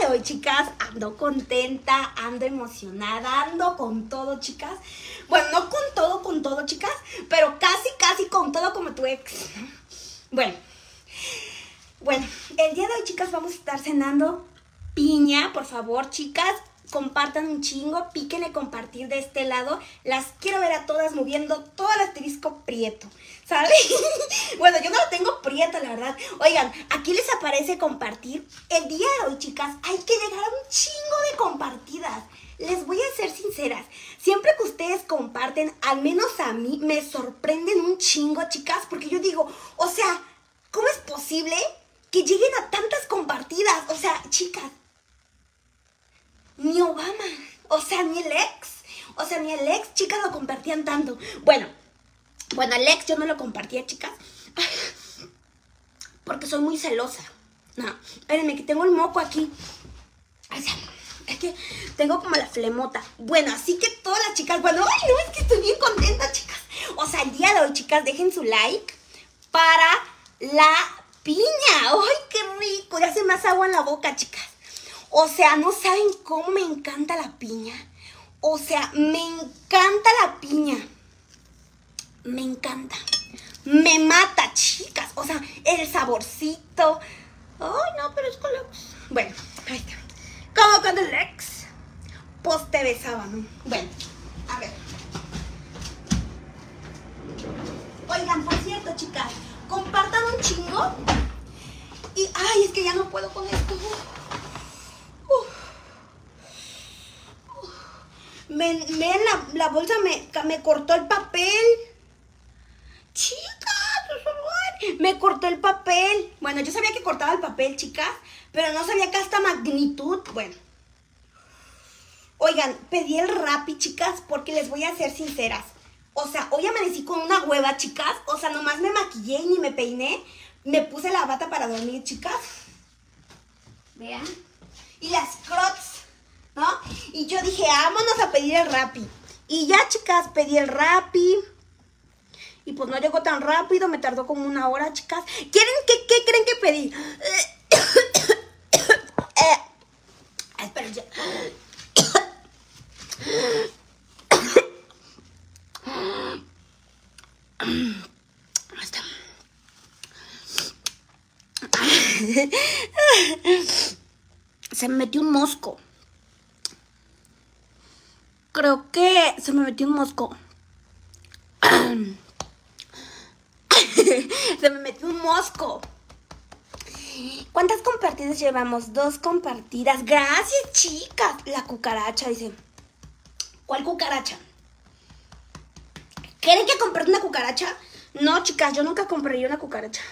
de hoy chicas ando contenta, ando emocionada, ando con todo chicas. Bueno, no con todo, con todo chicas, pero casi, casi con todo como tu ex. Bueno, bueno, el día de hoy chicas vamos a estar cenando piña, por favor chicas compartan un chingo, píquenle compartir de este lado. Las quiero ver a todas moviendo todo el asterisco prieto, ¿sale? bueno, yo no lo tengo prieto, la verdad. Oigan, aquí les aparece compartir. El día de hoy, chicas, hay que llegar a un chingo de compartidas. Les voy a ser sinceras, siempre que ustedes comparten, al menos a mí, me sorprenden un chingo, chicas, porque yo digo, o sea, ¿cómo es posible que lleguen a tantas compartidas? O sea, chicas, ni Obama, o sea, ni el ex. O sea, ni el ex, chicas, lo compartían tanto. Bueno, bueno, el ex yo no lo compartía, chicas. Porque soy muy celosa. No, espérenme, que tengo el moco aquí. O sea, es que tengo como la flemota. Bueno, así que todas las chicas, bueno, ay, no, es que estoy bien contenta, chicas. O sea, el día de hoy, chicas, dejen su like para la piña. Ay, qué rico. Ya hace más agua en la boca, chicas. O sea, no saben cómo me encanta la piña. O sea, me encanta la piña. Me encanta. Me mata, chicas. O sea, el saborcito. Ay, no, pero es con la... Bueno, ahí está. Como cuando el ex, pues te besaba, ¿no? Bueno, a ver. Oigan, por cierto, chicas, compartan un chingo. Y, ay, es que ya no puedo con esto. Me, me la, la, bolsa me, me cortó el papel. Chicas. Me cortó el papel. Bueno, yo sabía que cortaba el papel, chicas. Pero no sabía que hasta magnitud. Bueno. Oigan, pedí el Rappi, chicas, porque les voy a ser sinceras. O sea, hoy amanecí con una hueva, chicas. O sea, nomás me maquillé y ni me peiné. Me puse la bata para dormir, chicas. Vean. Y las crocs ¿no? Y yo dije, vámonos a pedir el Rappi. Y ya, chicas, pedí el Rappi. Y pues no llegó tan rápido, me tardó como una hora, chicas. ¿Quieren qué, qué creen que pedí? eh, esperen, Se me metió un mosco creo que se me metió un mosco. se me metió un mosco. ¿Cuántas compartidas llevamos? Dos compartidas. Gracias, chicas. La cucaracha dice. ¿Cuál cucaracha? ¿Quieren que compre una cucaracha? No, chicas, yo nunca compraría una cucaracha.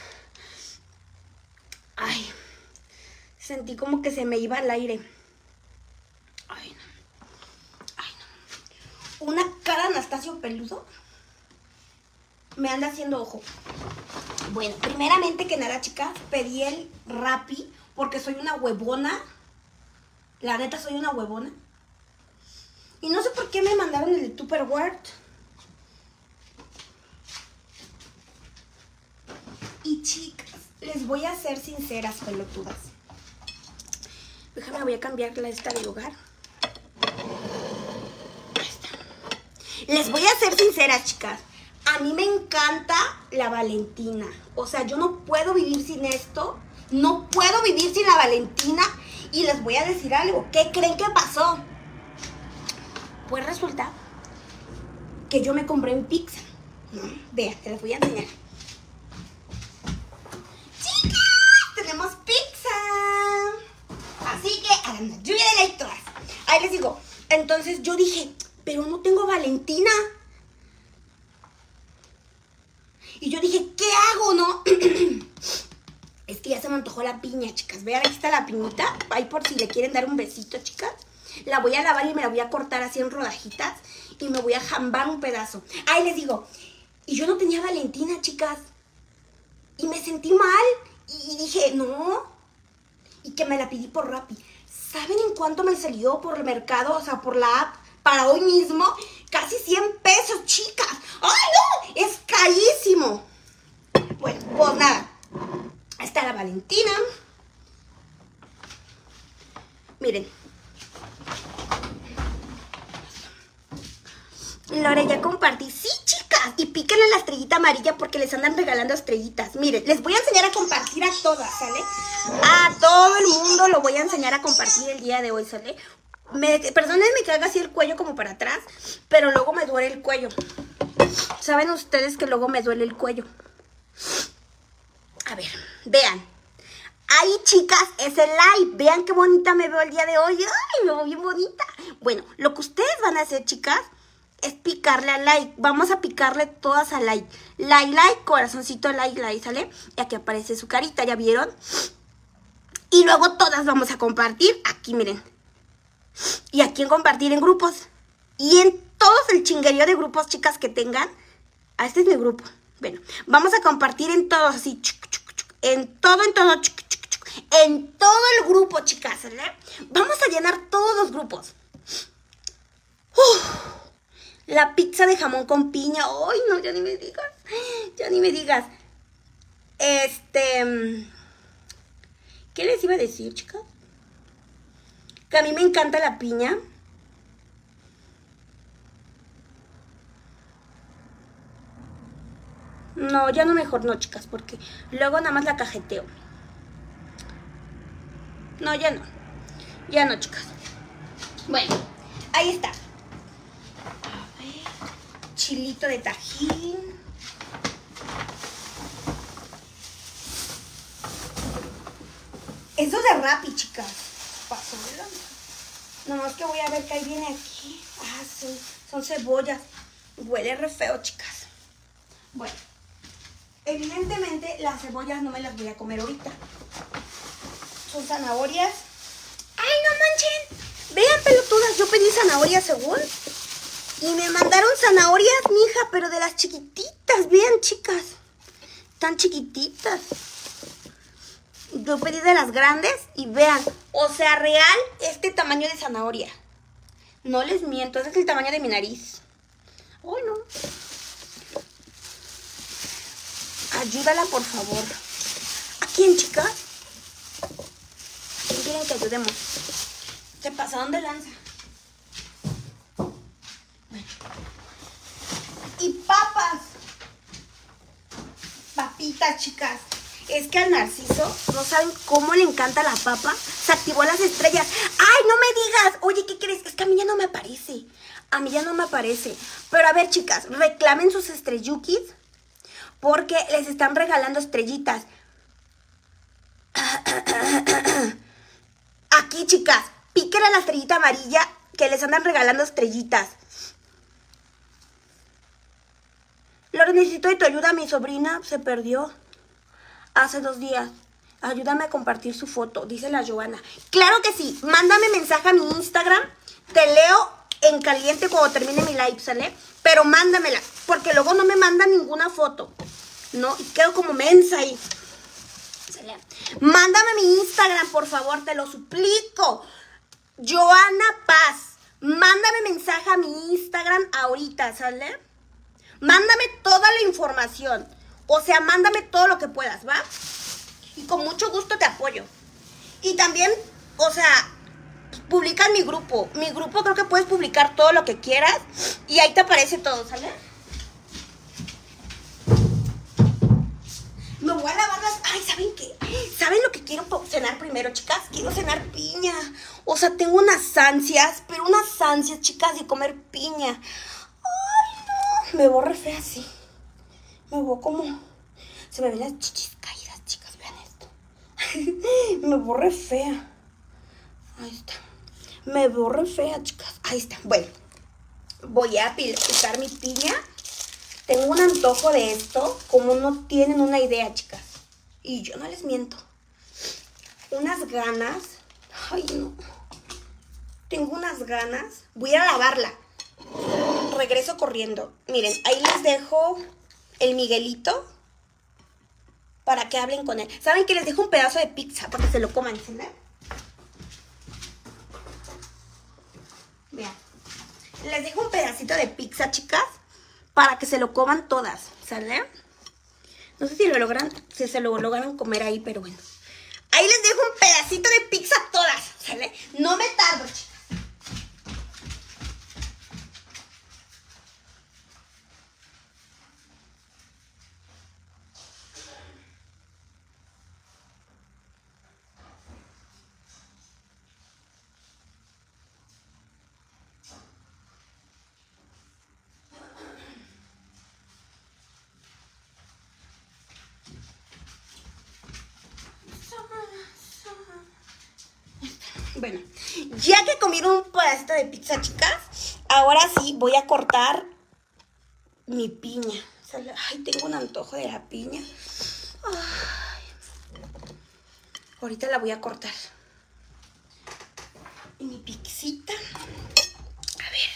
Ay, sentí como que se me iba al aire. Ay, no una cara Anastasio Peluso me anda haciendo ojo. Bueno, primeramente que nada, chicas, pedí el Rappi porque soy una huevona. La neta, soy una huevona. Y no sé por qué me mandaron el Tupperware. Y chicas, les voy a ser sinceras, pelotudas. Déjame, voy a cambiar la esta de lugar. Les voy a ser sincera, chicas. A mí me encanta la Valentina. O sea, yo no puedo vivir sin esto. No puedo vivir sin la Valentina. Y les voy a decir algo. ¿Qué creen que pasó? Pues resulta que yo me compré un pizza. Vea, te les voy a enseñar. ¡Chicas! ¡Tenemos pizza! Así que hagan la lluvia de lectoras. Ahí les digo. Entonces yo dije, pero no tengo Valentina. Y yo dije, ¿qué hago, no? es que ya se me antojó la piña, chicas. Vean, aquí está la piñita. Ahí por si le quieren dar un besito, chicas. La voy a lavar y me la voy a cortar así en rodajitas. Y me voy a jambar un pedazo. Ahí les digo. Y yo no tenía Valentina, chicas. Y me sentí mal. Y dije, no. Y que me la pedí por Rappi. ¿Saben en cuánto me salió por el mercado? O sea, por la app para hoy mismo, casi 100 pesos, chicas. ¡Ay, no! Es carísimo. Bueno, pues nada. Está la Valentina. Miren. Lore, ya compartí. Sí, chicas. Y píquenle la estrellita amarilla porque les andan regalando estrellitas. Miren, les voy a enseñar a compartir a todas, ¿sale? A todo el mundo lo voy a enseñar a compartir el día de hoy, ¿sale? Me, perdónenme que haga así el cuello como para atrás, pero luego me duele el cuello. Saben ustedes que luego me duele el cuello. A ver, vean. Ahí, chicas, es el live. Vean qué bonita me veo el día de hoy. ¡Ay, me veo bien bonita! Bueno, lo que ustedes van a hacer, chicas, es picarle a like. Vamos a picarle todas a like. Like, like, corazoncito, like, like, ¿sale? Y aquí aparece su carita, ¿ya vieron? Y luego todas vamos a compartir. Aquí, miren. Y aquí en compartir en grupos. Y en todos el chinguerío de grupos, chicas, que tengan. Ah, este es mi grupo. Bueno, vamos a compartir en todos, así. En todo, en todo. En todo el grupo, chicas. ¿sale? Vamos a llenar todos los grupos. la pizza de jamón con piña. Ay, no, ya ni me digas. Ya ni me digas. Este. ¿Qué les iba a decir, chicas? Que a mí me encanta la piña. No, ya no mejor no, chicas, porque luego nada más la cajeteo. No, ya no. Ya no, chicas. Bueno, ahí está. Chilito de tajín. Eso de Rappi, chicas. Pasó de que voy a ver qué ahí viene aquí. Ah, sí. Son cebollas. Huele re feo, chicas. Bueno. Evidentemente las cebollas no me las voy a comer ahorita. Son zanahorias. ¡Ay, no manchen! Vean, pelotudas, yo pedí zanahorias según. Y me mandaron zanahorias, mija, pero de las chiquititas. Vean, chicas. Tan chiquititas. Yo pedí de las grandes y vean, o sea, real, este tamaño de zanahoria. No les miento, ese es el tamaño de mi nariz. Ay, no. Ayúdala, por favor. ¿A quién, chicas? ¿A quién quieren que ayudemos? Se pasaron de lanza. Bueno. Y papas. Papitas, chicas. Es que al Narciso, no saben cómo le encanta la papa. Se activó las estrellas. ¡Ay, no me digas! Oye, ¿qué crees? Es que a mí ya no me aparece. A mí ya no me aparece. Pero a ver, chicas, reclamen sus estrellukis porque les están regalando estrellitas. Aquí, chicas, piquen a la estrellita amarilla que les andan regalando estrellitas. Lo necesito de tu ayuda, mi sobrina se perdió hace dos días. Ayúdame a compartir su foto, dice la Joana. Claro que sí, mándame mensaje a mi Instagram, te leo en caliente cuando termine mi live, ¿sale? Pero mándamela, porque luego no me manda ninguna foto, ¿no? Y quedo como mensa ahí. ¿Sale? Mándame mi Instagram, por favor, te lo suplico. Joana Paz, mándame mensaje a mi Instagram ahorita, ¿sale? Mándame toda la información. O sea, mándame todo lo que puedas, ¿va? Y con mucho gusto te apoyo. Y también, o sea, publica en mi grupo. Mi grupo creo que puedes publicar todo lo que quieras y ahí te aparece todo, ¿sale? Me voy a lavar las... Ay, ¿saben qué? ¿Saben lo que quiero cenar primero, chicas? Quiero cenar piña. O sea, tengo unas ansias, pero unas ansias, chicas, de comer piña. Ay, no. Me borre fea así. Me voy como... Se me ven las chichis caídas, chicas. Vean esto. me borre fea. Ahí está. Me borre fea, chicas. Ahí está. Bueno. Voy a picar mi piña. Tengo un antojo de esto. Como no tienen una idea, chicas. Y yo no les miento. Unas ganas. Ay, no. Tengo unas ganas. Voy a lavarla. Regreso corriendo. Miren, ahí les dejo el Miguelito para que hablen con él. ¿Saben que les dejo un pedazo de pizza para que se lo coman? ¿sí? Vean. les dejo un pedacito de pizza, chicas, para que se lo coman todas, ¿sale? No sé si lo logran, si se lo logran comer ahí, pero bueno. Ahí les dejo un pedacito de pizza todas, ¿sale? No me tardo, chicas. Bueno, ya que comí un pedacito de pizza, chicas, ahora sí voy a cortar mi piña. Ay, tengo un antojo de la piña. Ahorita la voy a cortar. Y mi pixita. A ver.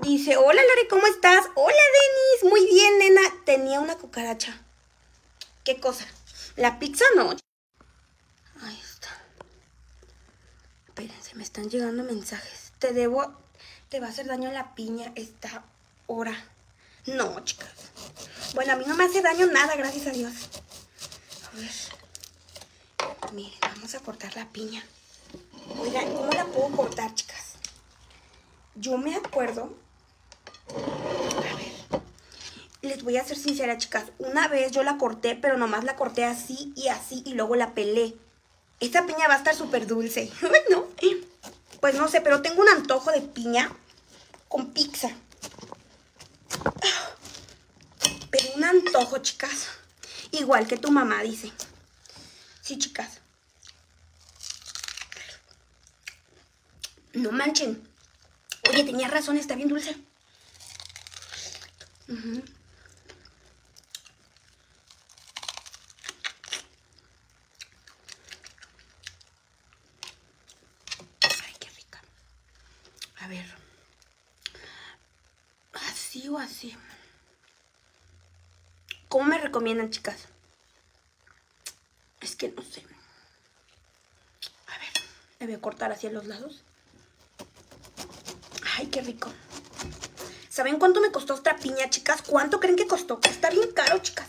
Dice, hola Lore, ¿cómo estás? Hola Denis, muy bien, nena. Tenía una cucaracha. ¿Qué cosa? ¿La pizza no? Espérense, me están llegando mensajes. Te debo, te va a hacer daño la piña esta hora. No, chicas. Bueno, a mí no me hace daño nada, gracias a Dios. A ver. Miren, vamos a cortar la piña. Oigan, ¿cómo la puedo cortar, chicas? Yo me acuerdo... A ver. Les voy a ser sincera, chicas. Una vez yo la corté, pero nomás la corté así y así y luego la pelé. Esta piña va a estar súper dulce. no. Pues no sé, pero tengo un antojo de piña con pizza. Pero un antojo, chicas. Igual que tu mamá dice. Sí, chicas. No manchen. Oye, tenía razón, está bien dulce. Así. ¿Cómo me recomiendan, chicas? Es que no sé. A ver, me voy a cortar hacia los lados. Ay, qué rico. ¿Saben cuánto me costó esta piña, chicas? ¿Cuánto creen que costó? Está bien caro, chicas.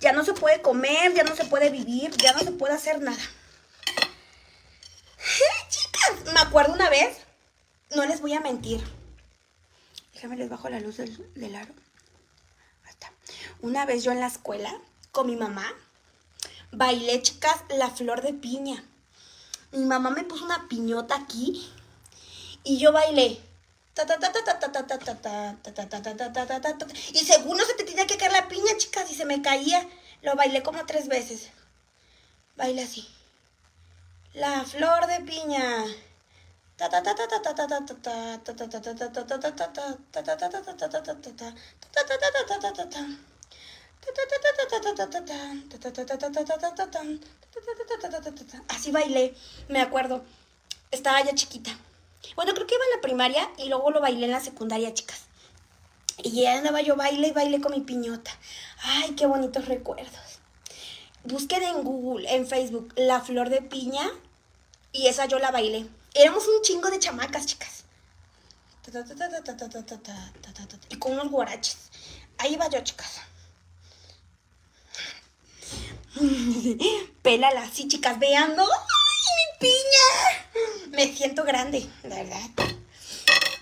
Ya no se puede comer, ya no se puede vivir, ya no se puede hacer nada. chicas, me acuerdo una vez, no les voy a mentir Déjame les bajo la luz del, aro. Una vez yo en la escuela, con mi mamá, bailé, chicas, la flor de piña. Mi mamá me puso una piñota aquí y yo bailé. Y según no se te tenía que caer la piña, chicas, y se me caía. Lo bailé como tres veces. Bailé así. La flor de piña. Así bailé, me acuerdo. Estaba ya chiquita. Bueno, creo que iba en la primaria y luego lo bailé en la secundaria, chicas. Y ya andaba yo baile y baile con mi piñota. Ay, qué bonitos recuerdos. Busquen en Google, en Facebook, la flor de piña y esa yo la bailé. Éramos un chingo de chamacas, chicas. Y con unos guaraches. Ahí va yo, chicas. Pélala así, chicas, veando. ¡Ay, mi piña! Me siento grande, la verdad.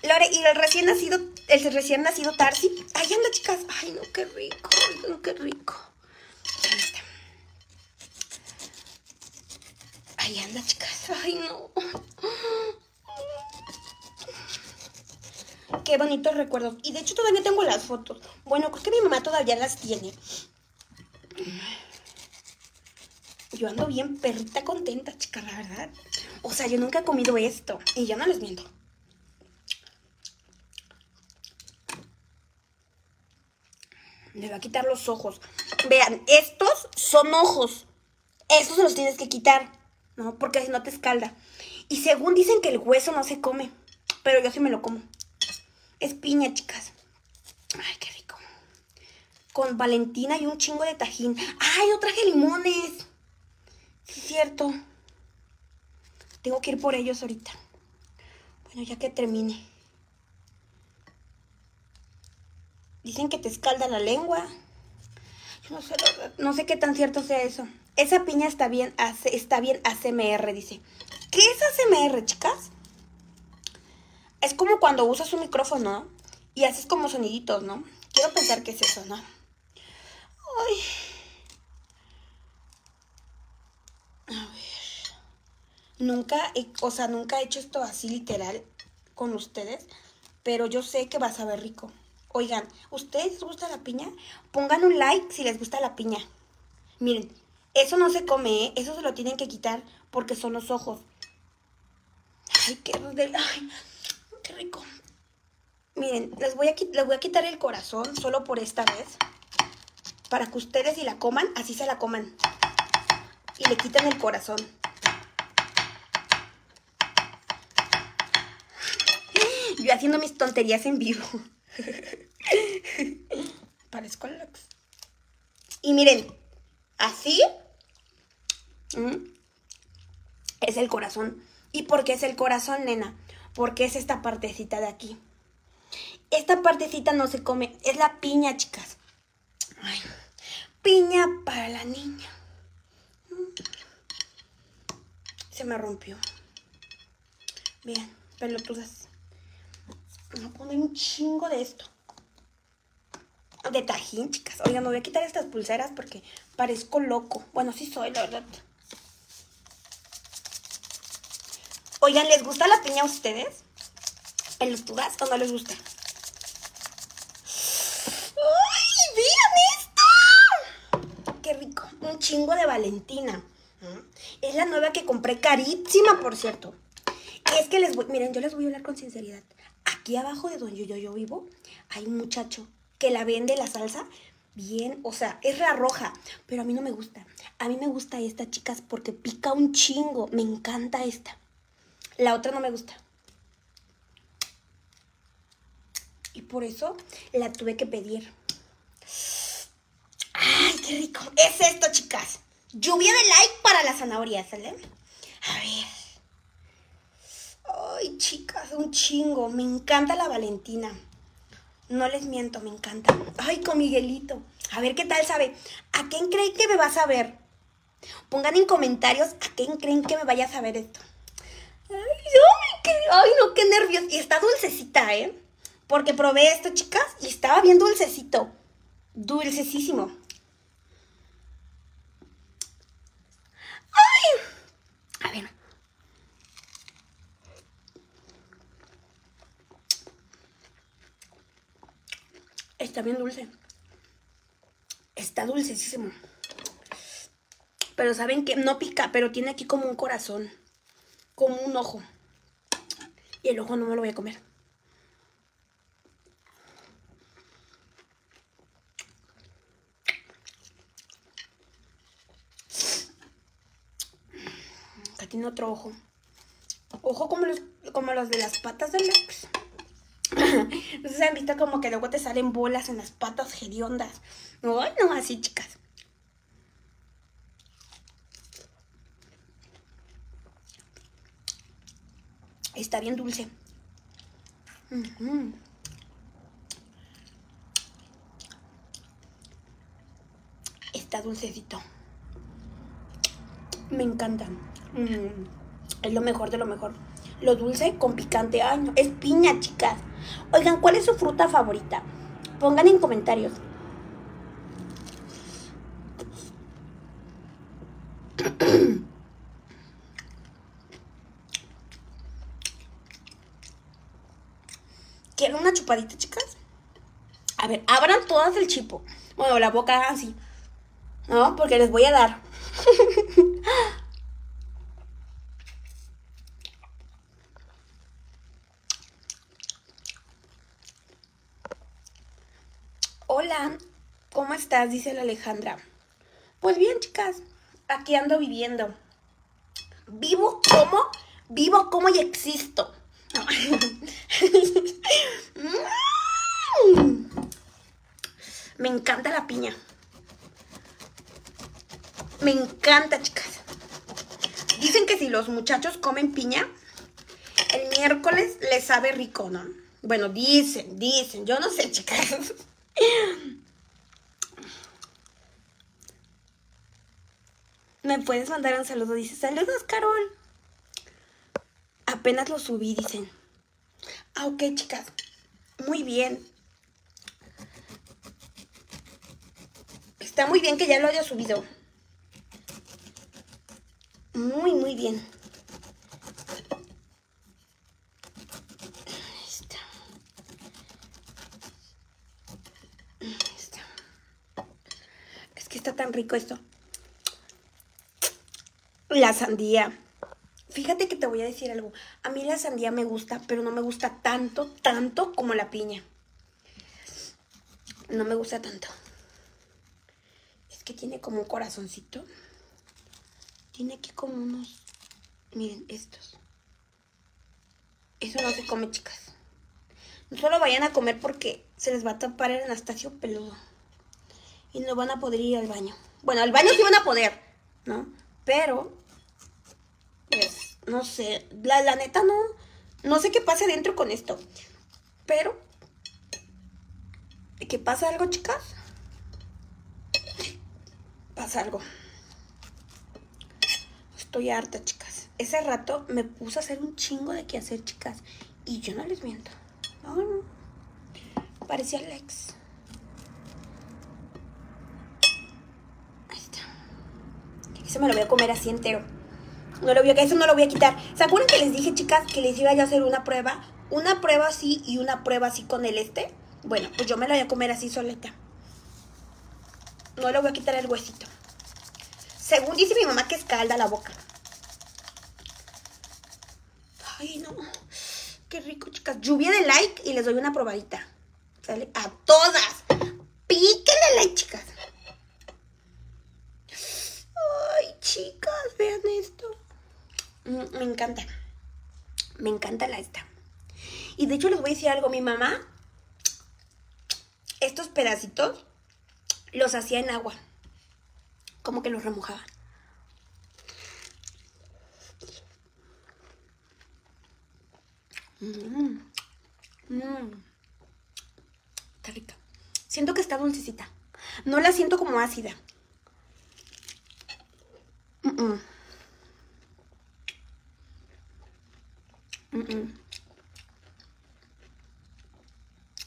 Lore, y el recién nacido, el recién nacido Tarsi. Ahí anda, chicas. Ay, no, qué rico. no, qué rico. Ahí está. Ahí anda, chicas. Ay, no. Qué bonitos recuerdos. Y de hecho todavía tengo las fotos. Bueno, creo que mi mamá todavía las tiene. Yo ando bien perrita contenta, chicas, la verdad. O sea, yo nunca he comido esto. Y ya no les miento. Le voy a quitar los ojos. Vean, estos son ojos. Estos se los tienes que quitar. ¿no? Porque si no te escalda. Y según dicen que el hueso no se come, pero yo sí me lo como. Es piña, chicas. Ay, qué rico. Con Valentina y un chingo de tajín. ¡Ay, yo traje limones! Sí, cierto. Tengo que ir por ellos ahorita. Bueno, ya que termine. Dicen que te escalda la lengua. Yo no sé, no sé qué tan cierto sea eso. Esa piña está bien, está bien ACMR, dice. ¿Qué es ACMR, chicas? Es como cuando usas un micrófono y haces como soniditos, ¿no? Quiero pensar que es eso, ¿no? Ay. A ver. Nunca, o sea, nunca he hecho esto así literal con ustedes, pero yo sé que va a saber rico. Oigan, ¿ustedes les gusta la piña? Pongan un like si les gusta la piña. Miren, eso no se come, ¿eh? Eso se lo tienen que quitar porque son los ojos. Ay, qué, ay, qué rico. Miren, les voy, a, les voy a quitar el corazón solo por esta vez. Para que ustedes si la coman, así se la coman. Y le quitan el corazón. Yo haciendo mis tonterías en vivo. Parezco Alex. Y miren, así es el corazón. ¿Y por qué es el corazón, nena? Porque es esta partecita de aquí. Esta partecita no se come, es la piña, chicas. piña para la niña. Se me rompió. Bien, pelotudas. Voy a poner un chingo de esto. De tajín, chicas. Oigan, me voy a quitar estas pulseras porque parezco loco. Bueno, sí soy, la verdad. Oigan, ¿les gusta la piña a ustedes? ¿Pelotudas o no les gusta? ¡Ay, vean esto! ¡Qué rico! Un chingo de Valentina. Es la nueva que compré, carísima, por cierto. Es que les voy, miren, yo les voy a hablar con sinceridad. Aquí abajo de donde yo, yo vivo, hay un muchacho que la vende la salsa bien, o sea, es la roja, pero a mí no me gusta. A mí me gusta esta, chicas, porque pica un chingo. Me encanta esta. La otra no me gusta. Y por eso la tuve que pedir. ¡Ay, qué rico! Es esto, chicas. Lluvia de like para la zanahoria, ¿sale? A ver. Ay, chicas, un chingo. Me encanta la Valentina. No les miento, me encanta. Ay, con Miguelito. A ver qué tal sabe. ¿A quién creen que me vas a ver? Pongan en comentarios a quién creen que me vaya a saber esto. Ay, qué, ay, no, qué nervios. Y está dulcecita, ¿eh? Porque probé esto, chicas, y estaba bien dulcecito. Dulcesísimo. Ay. A ver. Está bien dulce. Está dulcesísimo. Pero saben que no pica, pero tiene aquí como un corazón. Como un ojo. Y el ojo no me lo voy a comer. Acá tiene otro ojo. Ojo como los, como los de las patas del Lex. No se han visto como que luego te salen bolas en las patas hediondas. No, no, así, chicas. Está bien dulce. Está dulcecito. Me encanta. Mm, es lo mejor de lo mejor. Lo dulce con picante. Ay. Es piña, chicas. Oigan, ¿cuál es su fruta favorita? Pongan en comentarios. ¿Quieren una chupadita, chicas? A ver, abran todas el chipo. Bueno, la boca así. ¿No? Porque les voy a dar. Hola, ¿cómo estás? Dice la Alejandra. Pues bien, chicas, aquí ando viviendo. Vivo como, vivo como y existo. Me encanta la piña. Me encanta, chicas. Dicen que si los muchachos comen piña, el miércoles les sabe rico, ¿no? Bueno, dicen, dicen. Yo no sé, chicas. Me puedes mandar un saludo. Dice, saludos, Carol. Apenas lo subí, dicen. Ah, ok, chicas. Muy bien. Está muy bien que ya lo haya subido. Muy, muy bien. Es que está tan rico esto. La sandía. Fíjate que te voy a decir algo. A mí la sandía me gusta, pero no me gusta tanto, tanto como la piña. No me gusta tanto. Que tiene como un corazoncito. Tiene aquí como unos... Miren, estos. Eso no se come, chicas. No solo vayan a comer porque se les va a tapar el Anastasio peludo. Y no van a poder ir al baño. Bueno, al baño sí van a poder, ¿no? Pero, pues, no sé. La, la neta no. No sé qué pasa adentro con esto. Pero, ¿qué pasa algo, chicas? Pasa algo. Estoy harta, chicas. Ese rato me puse a hacer un chingo de qué hacer, chicas. Y yo no les miento. No, no. Parecía Alex. Ahí está. Eso me lo voy a comer así entero. No lo voy a, eso no lo voy a quitar. ¿Se acuerdan que les dije, chicas, que les iba a hacer una prueba? Una prueba así y una prueba así con el este. Bueno, pues yo me la voy a comer así solita. No le voy a quitar el huesito. Según dice mi mamá que escalda la boca. Ay, no. Qué rico, chicas. Lluvia de like y les doy una probadita. ¿Sale? A todas. Píquenle like, chicas. Ay, chicas, vean esto. Mm, me encanta. Me encanta la esta. Y de hecho les voy a decir algo. Mi mamá, estos pedacitos, los hacía en agua como que los remojaba. Mmm. Mmm. Está rica. Siento que está dulcecita. No la siento como ácida. Mm -mm.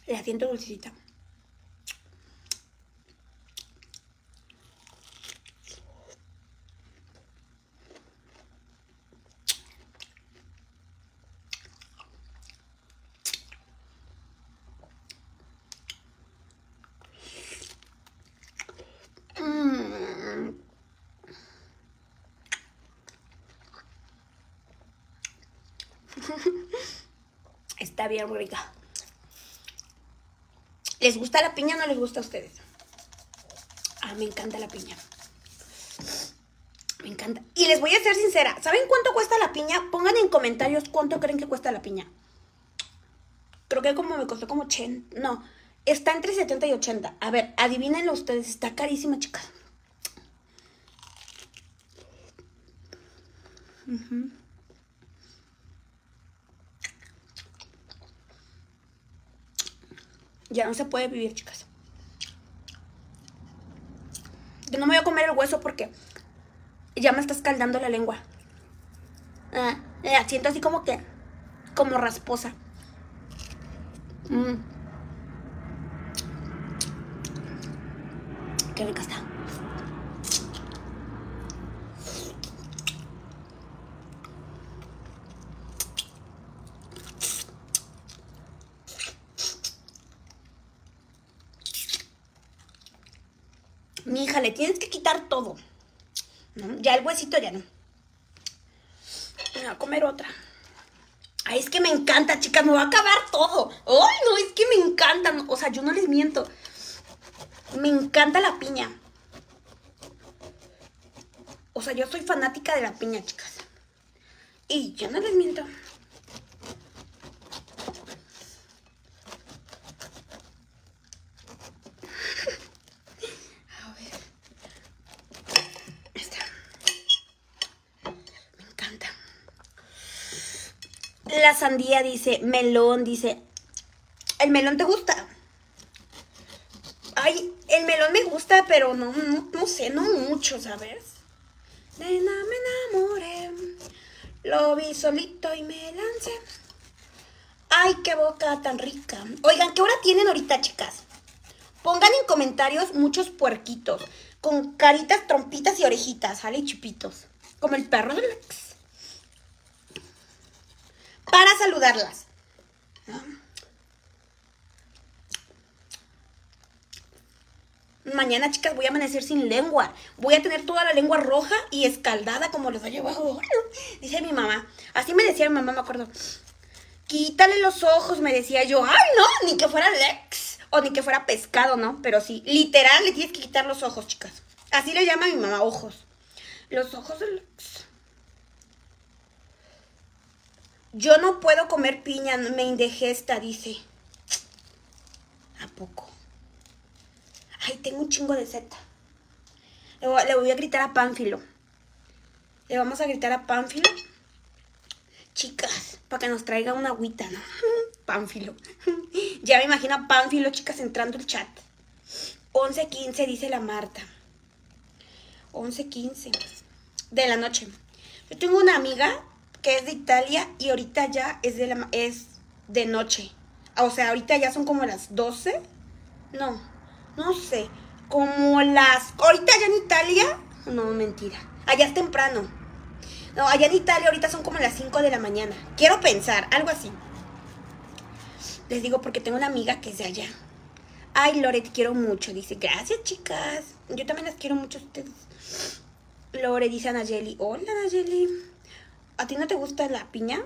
La siento dulcecita. Está bien rica. ¿Les gusta la piña o no les gusta a ustedes? Ah, me encanta la piña. Me encanta. Y les voy a ser sincera. ¿Saben cuánto cuesta la piña? Pongan en comentarios cuánto creen que cuesta la piña. Creo que como me costó como 80. No, está entre 70 y 80. A ver, adivínenlo ustedes. Está carísima, chicas. Ya no se puede vivir, chicas. Yo no me voy a comer el hueso porque ya me está escaldando la lengua. Ah, siento así como que, como rasposa. Mm. Qué rica está. Mi hija, le tienes que quitar todo. Ya el huesito ya no. Voy a comer otra. Ay, es que me encanta, chicas, me va a acabar todo. Ay, no, es que me encanta. O sea, yo no les miento. Me encanta la piña. O sea, yo soy fanática de la piña, chicas. Y yo no les miento. La sandía dice, melón dice, ¿el melón te gusta? Ay, el melón me gusta, pero no, no, sé, no mucho, ¿sabes? Nena, me enamoré. Lo vi solito y me lancé. Ay, qué boca tan rica. Oigan, ¿qué hora tienen ahorita, chicas? Pongan en comentarios muchos puerquitos. Con caritas, trompitas y orejitas, ¿sale? Y chupitos. Como el perro del ex. Para saludarlas. Mañana, chicas, voy a amanecer sin lengua. Voy a tener toda la lengua roja y escaldada como los de abajo. Dice mi mamá. Así me decía mi mamá, me acuerdo. Quítale los ojos, me decía yo. Ay, no, ni que fuera Lex. O ni que fuera pescado, ¿no? Pero sí, literal, le tienes que quitar los ojos, chicas. Así le llama mi mamá, ojos. Los ojos de Lex. Yo no puedo comer piña, me indigesta, dice. ¿A poco? Ay, tengo un chingo de seta. Le voy a gritar a Pánfilo. Le vamos a gritar a Pánfilo. Chicas, para que nos traiga una agüita, ¿no? Pánfilo. ya me imagino a Pánfilo, chicas, entrando el chat. 11.15 dice la Marta. 11.15 de la noche. Yo tengo una amiga que es de Italia y ahorita ya es de, la, es de noche. O sea, ahorita ya son como las 12. No, no sé. Como las... Ahorita ya en Italia... No, mentira. Allá es temprano. No, allá en Italia ahorita son como las 5 de la mañana. Quiero pensar, algo así. Les digo porque tengo una amiga que es de allá. Ay, Lore, te quiero mucho. Dice, gracias, chicas. Yo también las quiero mucho a ustedes. Lore dice a Nayeli. Hola, Nayeli. ¿A ti no te gusta la piña?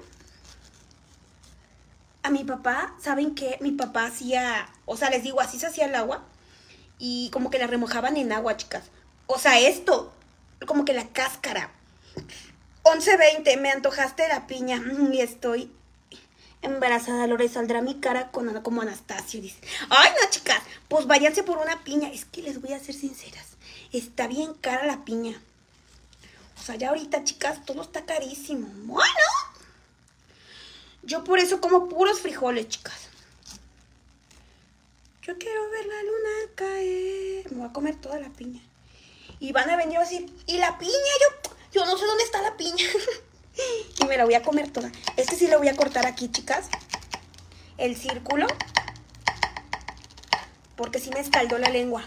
A mi papá, ¿saben qué? Mi papá hacía, o sea, les digo, así se hacía el agua y como que la remojaban en agua, chicas. O sea, esto, como que la cáscara. 11.20, me antojaste la piña y estoy embarazada. Lore, saldrá mi cara con, como Anastasio. Dice, ay, no, chicas, pues váyanse por una piña. Es que les voy a ser sinceras. Está bien cara la piña. Sea, ya ahorita, chicas, todo está carísimo. Bueno. Yo por eso como puros frijoles, chicas. Yo quiero ver la luna caer. Me voy a comer toda la piña. Y van a venir a decir, ¿y la piña? Yo, yo no sé dónde está la piña. y me la voy a comer toda. Este sí lo voy a cortar aquí, chicas. El círculo. Porque sí me escaldó la lengua.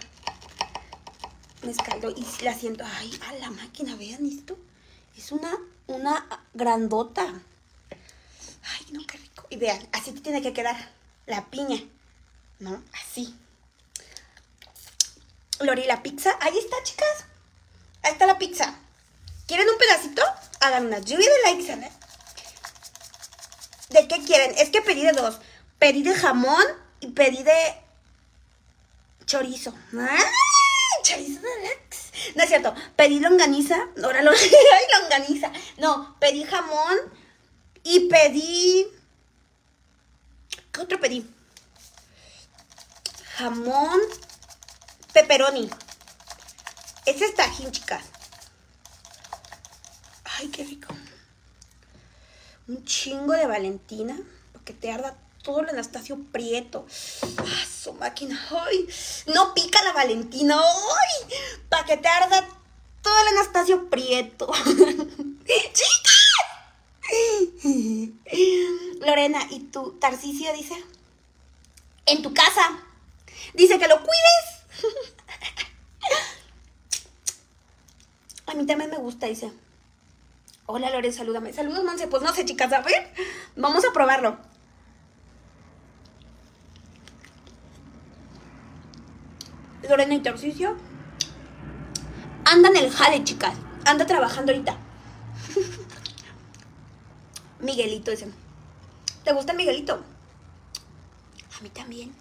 Me y la siento. Ay, a la máquina, vean esto. Es una, una grandota. Ay, no, qué rico. Y vean, así te tiene que quedar la piña. ¿no? Así. Lori, la pizza. Ahí está, chicas. Ahí está la pizza. ¿Quieren un pedacito? Hagan una lluvia de likes, ¿eh? ¿De qué quieren? Es que pedí de dos. Pedí de jamón y pedí de chorizo. ¡Ay! No es cierto. Pedí longaniza. Ahora lo... ¡Ay, longaniza! No, pedí jamón y pedí... ¿Qué otro pedí? jamón pepperoni. Ese es tajín, chicas. Ay, qué rico. Un chingo de Valentina, para que te arda todo el Anastasio Prieto. Ah, su máquina. Ay, no pica la Valentina. Ay, para que te arda todo el Anastasio Prieto. ¡Chicas! Lorena, ¿y tu Tarcisio dice? En tu casa. Dice que lo cuides. A mí también me gusta, dice. Hola Lore, salúdame. Saludos, Monse. Pues no sé, chicas, a ver. Vamos a probarlo. Lorena y Tarcisio. Anda en el jale, chicas. Anda trabajando ahorita. Miguelito dice. ¿Te gusta el Miguelito? A mí también.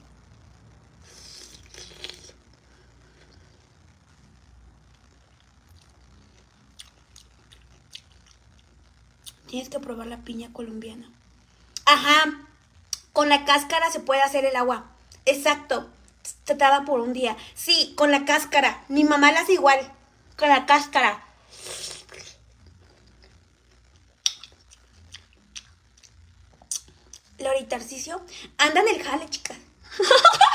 Tienes que probar la piña colombiana. Ajá. Con la cáscara se puede hacer el agua. Exacto tratada por un día. Sí, con la cáscara. Mi mamá las igual. Con la cáscara. Lori Tarcicio. Anda en el jale, chicas.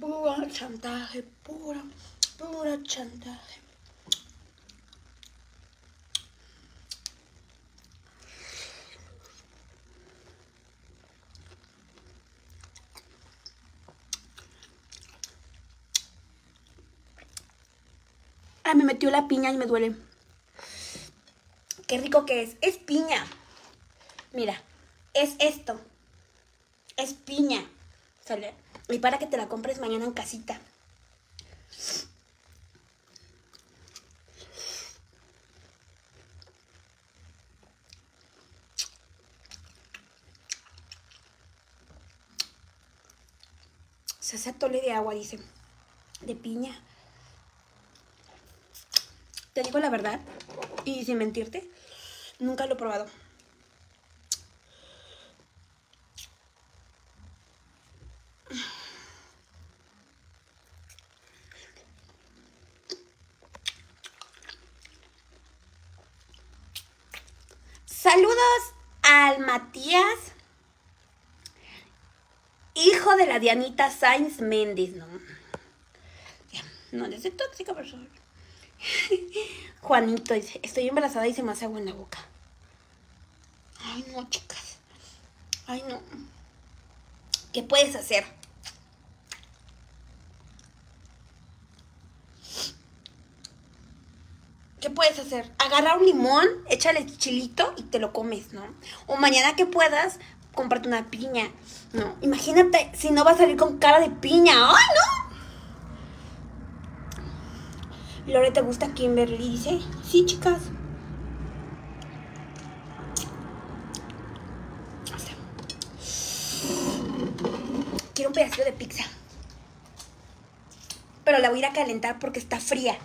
pura chantaje, pura, pura chantaje. La piña y me duele. Qué rico que es. Es piña. Mira, es esto. Es piña. Y para que te la compres mañana en casita. Se hace tole de agua, dice. De piña. Te digo la verdad, y sin mentirte, nunca lo he probado. Saludos al Matías, hijo de la Dianita Sainz Méndez, ¿no? No, no es tóxica persona. Juanito dice, estoy embarazada y se me hace agua en la boca. Ay, no, chicas. Ay, no. ¿Qué puedes hacer? ¿Qué puedes hacer? Agarra un limón, échale chilito y te lo comes, ¿no? O mañana que puedas, cómprate una piña, ¿no? Imagínate si no va a salir con cara de piña. ¡Ay, no! Lore, ¿te gusta Kimberly? Dice, sí, chicas. Quiero un pedacito de pizza. Pero la voy a ir a calentar porque está fría.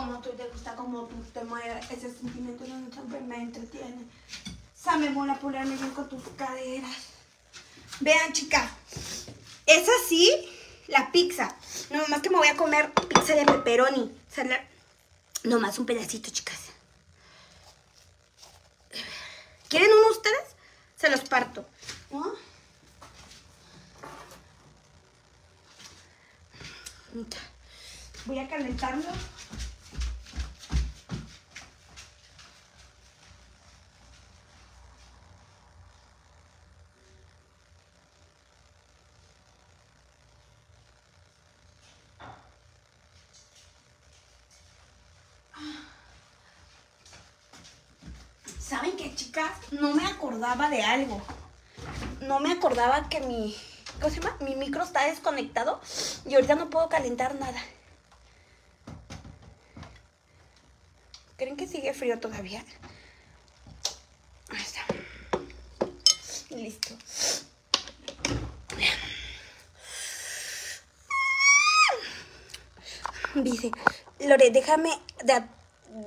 Como tú te gusta, como tú te mueves, ese sentimiento no siempre me entretiene. Sabe mola ponerme bien con tus caderas. Vean, chicas, es así la pizza. No más que me voy a comer pizza de pepperoni. No más un pedacito, chicas. ¿Quieren uno ustedes? Se los parto. Voy a calentarlo. ¿Saben qué, chicas? No me acordaba de algo. No me acordaba que mi... ¿Cómo se llama? Mi micro está desconectado y ahorita no puedo calentar nada. ¿Creen que sigue frío todavía? Ahí está. Listo. Dice, Lore, déjame, de,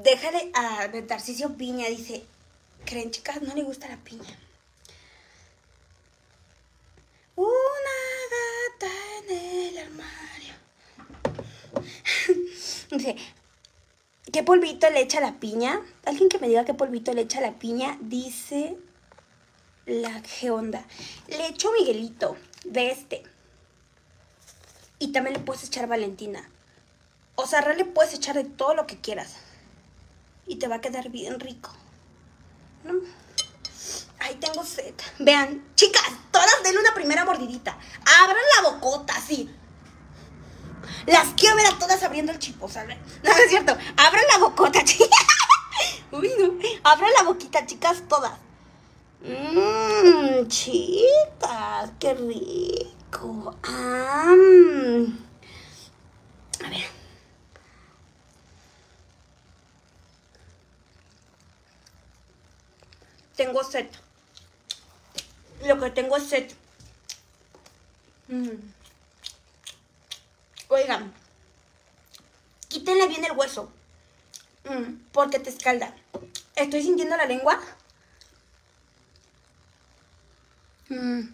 déjale a Tarcisio Piña, dice, ¿Creen, chicas? No le gusta la piña. Una gata en el armario. Dice, ¿qué polvito le echa la piña? Alguien que me diga qué polvito le echa la piña, dice la Geonda. Le echo Miguelito, de este. Y también le puedes echar Valentina. O sea, le puedes echar de todo lo que quieras. Y te va a quedar bien rico. Ay, tengo sed. Vean, chicas, todas den una primera mordidita. Abran la bocota, así. Las quiero ver a todas abriendo el chipo, ¿sabes? No, es cierto. Abran la bocota, chicas. Uy, no. Abran la boquita, chicas, todas. Mmm, chicas, qué rico. A ver. Tengo set. Lo que tengo es set. Mm. Oigan, quítenle bien el hueso. Mm, porque te escalda. Estoy sintiendo la lengua. Mm.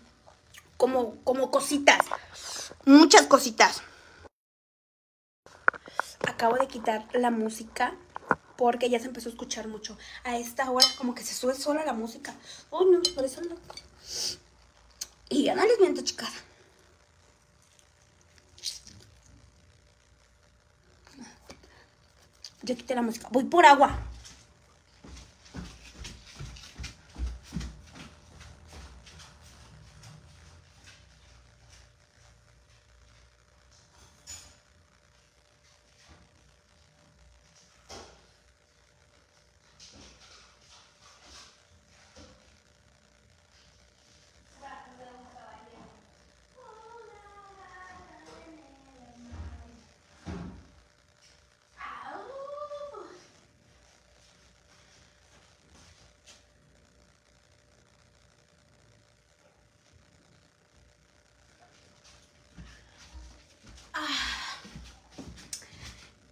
como, como cositas. Muchas cositas. Acabo de quitar la música porque ya se empezó a escuchar mucho. A esta hora como que se sube sola la música. Oh, no, por eso no. Y ya no les miento, chicas. Ya quité la música. Voy por agua.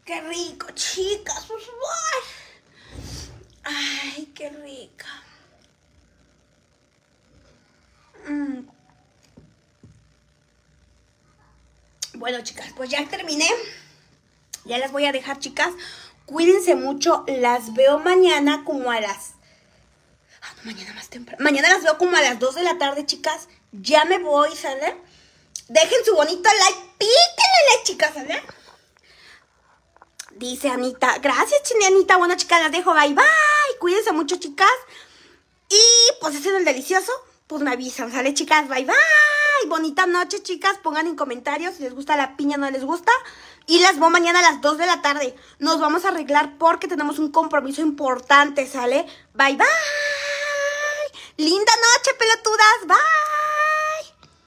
Qué rico, chicas. Ay, qué rica. Mm. Bueno, chicas, pues ya terminé. Ya las voy a dejar, chicas. Cuídense mucho. Las veo mañana como a las... Ah, no, mañana más temprano. Mañana las veo como a las 2 de la tarde, chicas. Ya me voy, ¿sale? Dejen su bonito like. Píquenle, chicas, ¿sale? Dice Anita, gracias, Chile Anita. Bueno, chicas, las dejo. Bye, bye. Cuídense mucho, chicas. Y pues ese es el delicioso. Pues me avisan, ¿sale, chicas? Bye, bye. Bonita noche, chicas. Pongan en comentarios si les gusta la piña o no les gusta. Y las veo mañana a las 2 de la tarde. Nos vamos a arreglar porque tenemos un compromiso importante, ¿sale? Bye, bye. Linda noche, pelotudas. Bye.